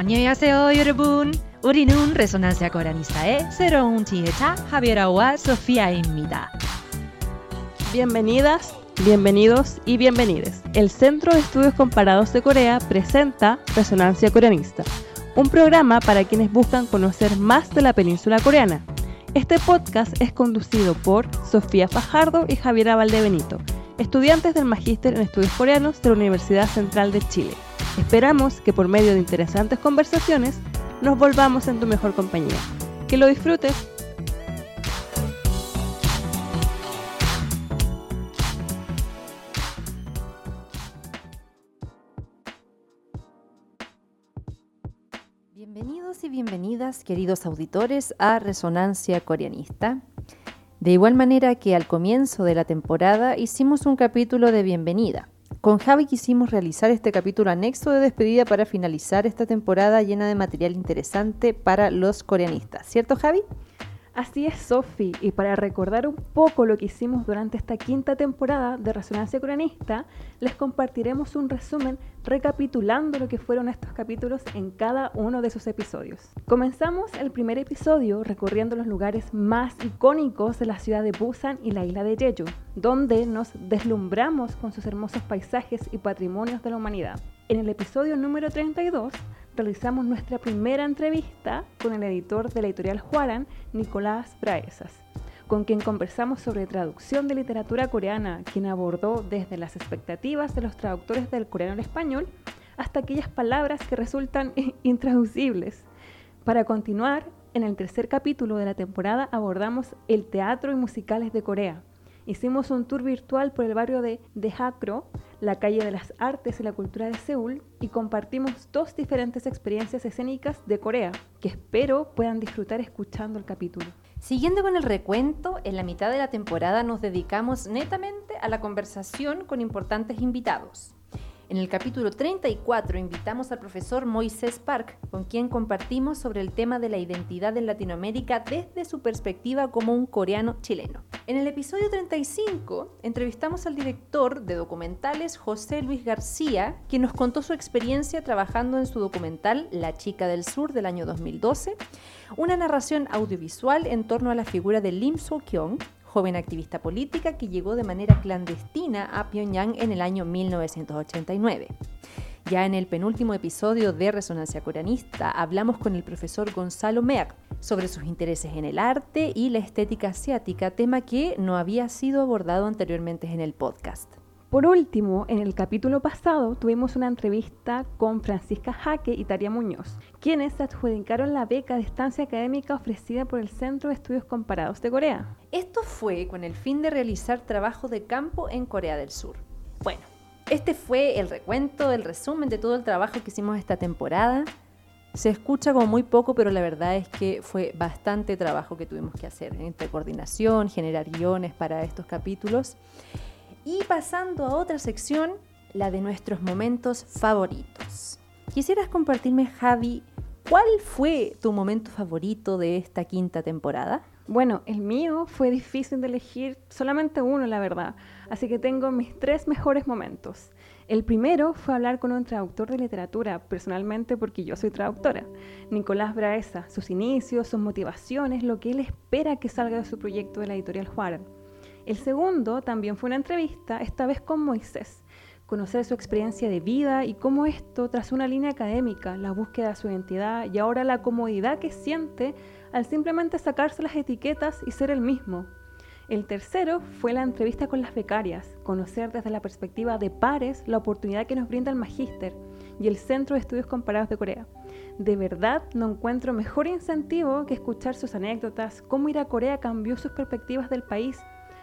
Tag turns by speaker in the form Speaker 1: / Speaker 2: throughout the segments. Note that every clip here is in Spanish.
Speaker 1: 안녕하세요 여러분. 우리는 레소난스 코리아니스타의 새로운 지혜자 하비라와 소피아입니다.
Speaker 2: Bienvenidas, bienvenidos y bienvenides. El Centro de Estudios Comparados de Corea presenta Resonancia Coreanista, un programa para quienes buscan conocer más de la península coreana. Este podcast es conducido por Sofía Fajardo y Javiera Valdebenito, estudiantes del Magíster en Estudios Coreanos de la Universidad Central de Chile. Esperamos que por medio de interesantes conversaciones nos volvamos en tu mejor compañía. Que lo disfrutes.
Speaker 1: Bienvenidos y bienvenidas, queridos auditores, a Resonancia Coreanista. De igual manera que al comienzo de la temporada hicimos un capítulo de bienvenida. Con Javi quisimos realizar este capítulo anexo de despedida para finalizar esta temporada llena de material interesante para los coreanistas. ¿Cierto, Javi?
Speaker 2: Así es, Sofi, y para recordar un poco lo que hicimos durante esta quinta temporada de Resonancia Coreanista, les compartiremos un resumen recapitulando lo que fueron estos capítulos en cada uno de sus episodios. Comenzamos el primer episodio recorriendo los lugares más icónicos de la ciudad de Busan y la isla de Jeju, donde nos deslumbramos con sus hermosos paisajes y patrimonios de la humanidad. En el episodio número 32 realizamos nuestra primera entrevista con el editor de la editorial Juaran, Nicolás Braesas, con quien conversamos sobre traducción de literatura coreana, quien abordó desde las expectativas de los traductores del coreano al español hasta aquellas palabras que resultan intraducibles. Para continuar, en el tercer capítulo de la temporada abordamos el teatro y musicales de Corea. Hicimos un tour virtual por el barrio de Dehakro, la calle de las artes y la cultura de Seúl y compartimos dos diferentes experiencias escénicas de Corea que espero puedan disfrutar escuchando el capítulo.
Speaker 1: Siguiendo con el recuento, en la mitad de la temporada nos dedicamos netamente a la conversación con importantes invitados. En el capítulo 34 invitamos al profesor Moisés Park, con quien compartimos sobre el tema de la identidad en Latinoamérica desde su perspectiva como un coreano chileno. En el episodio 35 entrevistamos al director de documentales José Luis García, quien nos contó su experiencia trabajando en su documental La chica del sur del año 2012, una narración audiovisual en torno a la figura de Lim So-kyung, joven activista política que llegó de manera clandestina a Pyongyang en el año 1989. Ya en el penúltimo episodio de Resonancia Coreanista hablamos con el profesor Gonzalo Meag sobre sus intereses en el arte y la estética asiática, tema que no había sido abordado anteriormente en el podcast.
Speaker 2: Por último, en el capítulo pasado tuvimos una entrevista con Francisca Jaque y Taria Muñoz, quienes adjudicaron la beca de estancia académica ofrecida por el Centro de Estudios Comparados de Corea.
Speaker 1: Esto fue con el fin de realizar trabajo de campo en Corea del Sur. Bueno, este fue el recuento, el resumen de todo el trabajo que hicimos esta temporada. Se escucha como muy poco, pero la verdad es que fue bastante trabajo que tuvimos que hacer entre coordinación, generar guiones para estos capítulos. Y pasando a otra sección, la de nuestros momentos favoritos. ¿Quisieras compartirme, Javi, cuál fue tu momento favorito de esta quinta temporada?
Speaker 2: Bueno, el mío fue difícil de elegir solamente uno, la verdad. Así que tengo mis tres mejores momentos. El primero fue hablar con un traductor de literatura, personalmente porque yo soy traductora, Nicolás Braesa, sus inicios, sus motivaciones, lo que él espera que salga de su proyecto de la editorial Juárez. El segundo también fue una entrevista, esta vez con Moisés, conocer su experiencia de vida y cómo esto, tras una línea académica, la búsqueda de su identidad y ahora la comodidad que siente al simplemente sacarse las etiquetas y ser el mismo. El tercero fue la entrevista con las becarias, conocer desde la perspectiva de pares la oportunidad que nos brinda el Magíster y el Centro de Estudios Comparados de Corea. De verdad no encuentro mejor incentivo que escuchar sus anécdotas, cómo ir a Corea cambió sus perspectivas del país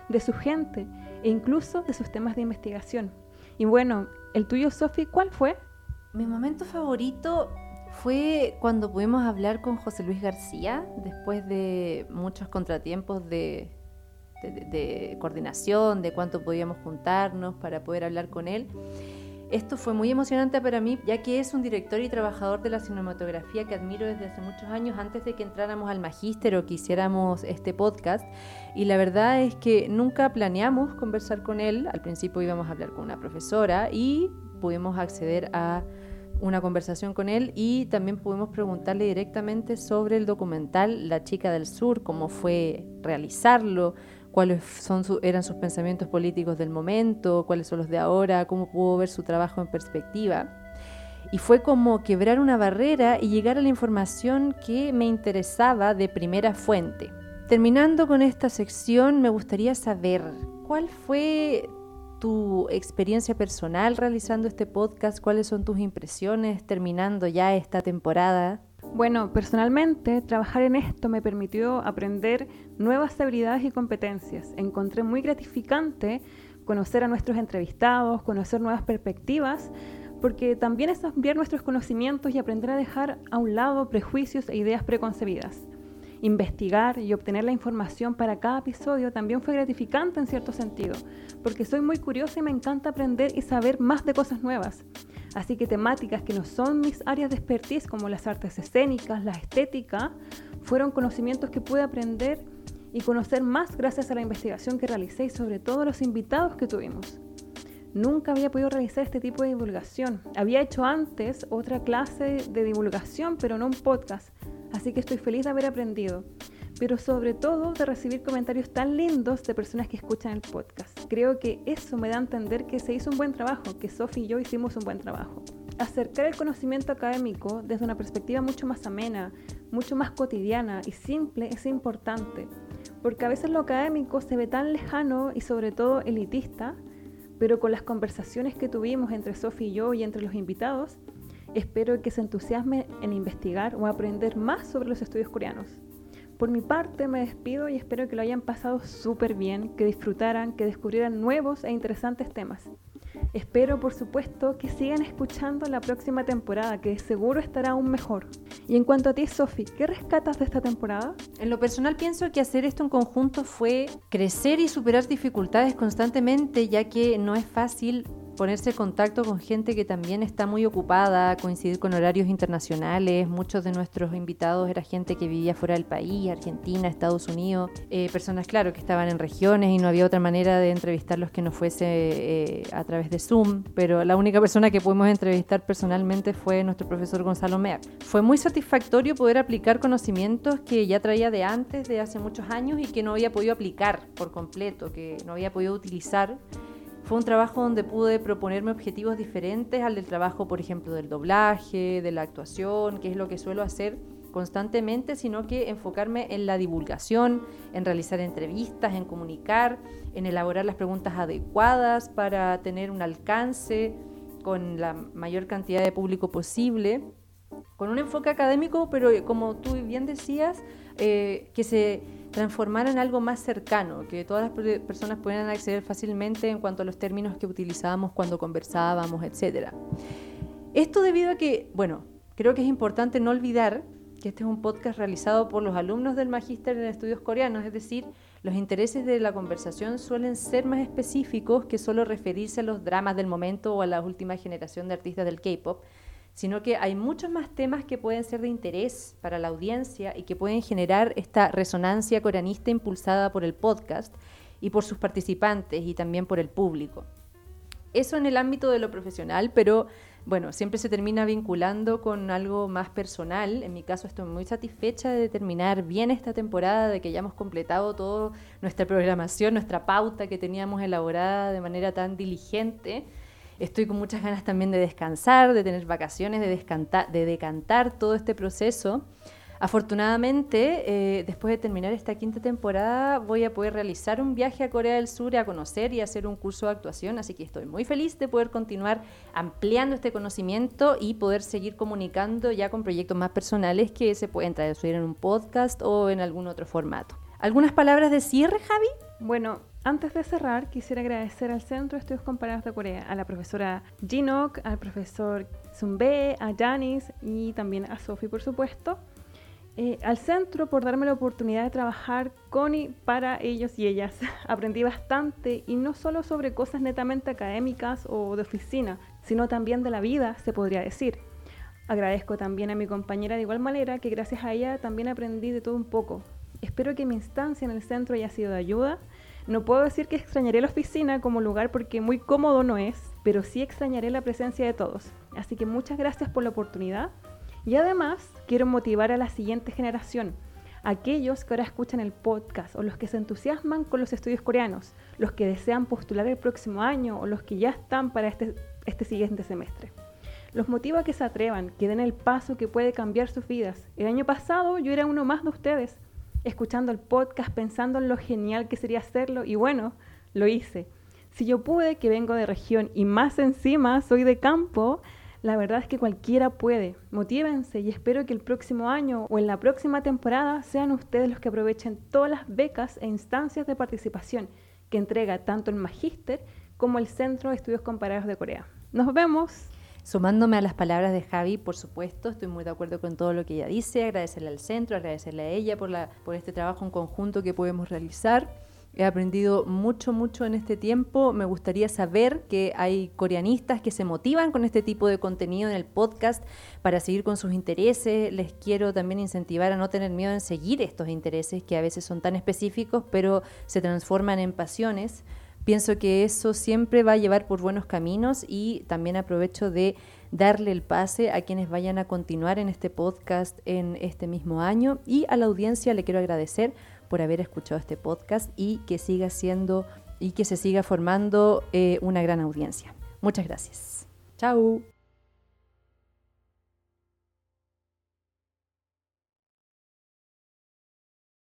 Speaker 2: de su gente e incluso de sus temas de investigación. Y bueno, el tuyo, Sofi, ¿cuál fue?
Speaker 1: Mi momento favorito fue cuando pudimos hablar con José Luis García, después de muchos contratiempos de, de coordinación, de cuánto podíamos juntarnos para poder hablar con él. Esto fue muy emocionante para mí, ya que es un director y trabajador de la cinematografía que admiro desde hace muchos años, antes de que entráramos al magíster o que hiciéramos este podcast. Y la verdad es que nunca planeamos conversar con él. Al principio íbamos a hablar con una profesora y pudimos acceder a una conversación con él y también pudimos preguntarle directamente sobre el documental La chica del sur, cómo fue realizarlo, cuáles eran sus pensamientos políticos del momento, cuáles son los de ahora, cómo pudo ver su trabajo en perspectiva. Y fue como quebrar una barrera y llegar a la información que me interesaba de primera fuente. Terminando con esta sección, me gustaría saber cuál fue tu experiencia personal realizando este podcast, cuáles son tus impresiones terminando ya esta temporada.
Speaker 2: Bueno, personalmente trabajar en esto me permitió aprender nuevas habilidades y competencias. Encontré muy gratificante conocer a nuestros entrevistados, conocer nuevas perspectivas, porque también es ampliar nuestros conocimientos y aprender a dejar a un lado prejuicios e ideas preconcebidas. Investigar y obtener la información para cada episodio también fue gratificante en cierto sentido, porque soy muy curiosa y me encanta aprender y saber más de cosas nuevas. Así que temáticas que no son mis áreas de expertise, como las artes escénicas, la estética, fueron conocimientos que pude aprender y conocer más gracias a la investigación que realicé y sobre todo los invitados que tuvimos. Nunca había podido realizar este tipo de divulgación. Había hecho antes otra clase de divulgación, pero no un podcast. Así que estoy feliz de haber aprendido pero sobre todo de recibir comentarios tan lindos de personas que escuchan el podcast. Creo que eso me da a entender que se hizo un buen trabajo, que Sophie y yo hicimos un buen trabajo. Acercar el conocimiento académico desde una perspectiva mucho más amena, mucho más cotidiana y simple es importante, porque a veces lo académico se ve tan lejano y sobre todo elitista, pero con las conversaciones que tuvimos entre Sophie y yo y entre los invitados, espero que se entusiasme en investigar o aprender más sobre los estudios coreanos. Por mi parte me despido y espero que lo hayan pasado súper bien, que disfrutaran, que descubrieran nuevos e interesantes temas. Espero, por supuesto, que sigan escuchando la próxima temporada, que seguro estará aún mejor. Y en cuanto a ti, Sofi, ¿qué rescatas de esta temporada?
Speaker 1: En lo personal pienso que hacer esto en conjunto fue crecer y superar dificultades constantemente, ya que no es fácil ponerse en contacto con gente que también está muy ocupada, coincidir con horarios internacionales. Muchos de nuestros invitados era gente que vivía fuera del país, Argentina, Estados Unidos, eh, personas, claro, que estaban en regiones y no había otra manera de entrevistarlos que no fuese eh, a través de Zoom, pero la única persona que pudimos entrevistar personalmente fue nuestro profesor Gonzalo Mea. Fue muy satisfactorio poder aplicar conocimientos que ya traía de antes, de hace muchos años y que no había podido aplicar por completo, que no había podido utilizar fue un trabajo donde pude proponerme objetivos diferentes al del trabajo, por ejemplo, del doblaje, de la actuación, que es lo que suelo hacer constantemente, sino que enfocarme en la divulgación, en realizar entrevistas, en comunicar, en elaborar las preguntas adecuadas para tener un alcance con la mayor cantidad de público posible, con un enfoque académico, pero como tú bien decías, eh, que se transformar en algo más cercano, que todas las personas puedan acceder fácilmente en cuanto a los términos que utilizábamos cuando conversábamos, etc. Esto debido a que, bueno, creo que es importante no olvidar que este es un podcast realizado por los alumnos del Magíster en Estudios Coreanos, es decir, los intereses de la conversación suelen ser más específicos que solo referirse a los dramas del momento o a la última generación de artistas del K-Pop, sino que hay muchos más temas que pueden ser de interés para la audiencia y que pueden generar esta resonancia coreanista impulsada por el podcast y por sus participantes y también por el público. Eso en el ámbito de lo profesional, pero bueno, siempre se termina vinculando con algo más personal. En mi caso estoy muy satisfecha de terminar bien esta temporada, de que ya hemos completado toda nuestra programación, nuestra pauta que teníamos elaborada de manera tan diligente Estoy con muchas ganas también de descansar, de tener vacaciones, de, de decantar todo este proceso. Afortunadamente, eh, después de terminar esta quinta temporada, voy a poder realizar un viaje a Corea del Sur a conocer y hacer un curso de actuación, así que estoy muy feliz de poder continuar ampliando este conocimiento y poder seguir comunicando ya con proyectos más personales que se pueden traducir en un podcast o en algún otro formato. ¿Algunas palabras de cierre, Javi?
Speaker 2: Bueno, antes de cerrar, quisiera agradecer al Centro de Estudios Comparados de Corea, a la profesora Jinok, al profesor Zumbe, a Janis y también a Sophie, por supuesto. Eh, al centro por darme la oportunidad de trabajar con y para ellos y ellas. Aprendí bastante y no solo sobre cosas netamente académicas o de oficina, sino también de la vida, se podría decir. Agradezco también a mi compañera de igual manera que gracias a ella también aprendí de todo un poco. Espero que mi instancia en el centro haya sido de ayuda no puedo decir que extrañaré la oficina como lugar porque muy cómodo no es, pero sí extrañaré la presencia de todos. Así que muchas gracias por la oportunidad y además quiero motivar a la siguiente generación, aquellos que ahora escuchan el podcast o los que se entusiasman con los estudios coreanos, los que desean postular el próximo año o los que ya están para este, este siguiente semestre. Los motivo a que se atrevan, que den el paso que puede cambiar sus vidas. El año pasado yo era uno más de ustedes, escuchando el podcast, pensando en lo genial que sería hacerlo y bueno, lo hice. Si yo pude, que vengo de región y más encima soy de campo, la verdad es que cualquiera puede. Motívense y espero que el próximo año o en la próxima temporada sean ustedes los que aprovechen todas las becas e instancias de participación que entrega tanto el Magíster como el Centro de Estudios Comparados de Corea. Nos vemos.
Speaker 1: Sumándome a las palabras de Javi, por supuesto, estoy muy de acuerdo con todo lo que ella dice, agradecerle al centro, agradecerle a ella por, la, por este trabajo en conjunto que podemos realizar. He aprendido mucho, mucho en este tiempo. Me gustaría saber que hay coreanistas que se motivan con este tipo de contenido en el podcast para seguir con sus intereses. Les quiero también incentivar a no tener miedo en seguir estos intereses que a veces son tan específicos, pero se transforman en pasiones. Pienso que eso siempre va a llevar por buenos caminos y también aprovecho de darle el pase a quienes vayan a continuar en este podcast en este mismo año y a la audiencia le quiero agradecer por haber escuchado este podcast y que siga siendo y que se siga formando eh, una gran audiencia. Muchas gracias. Chao.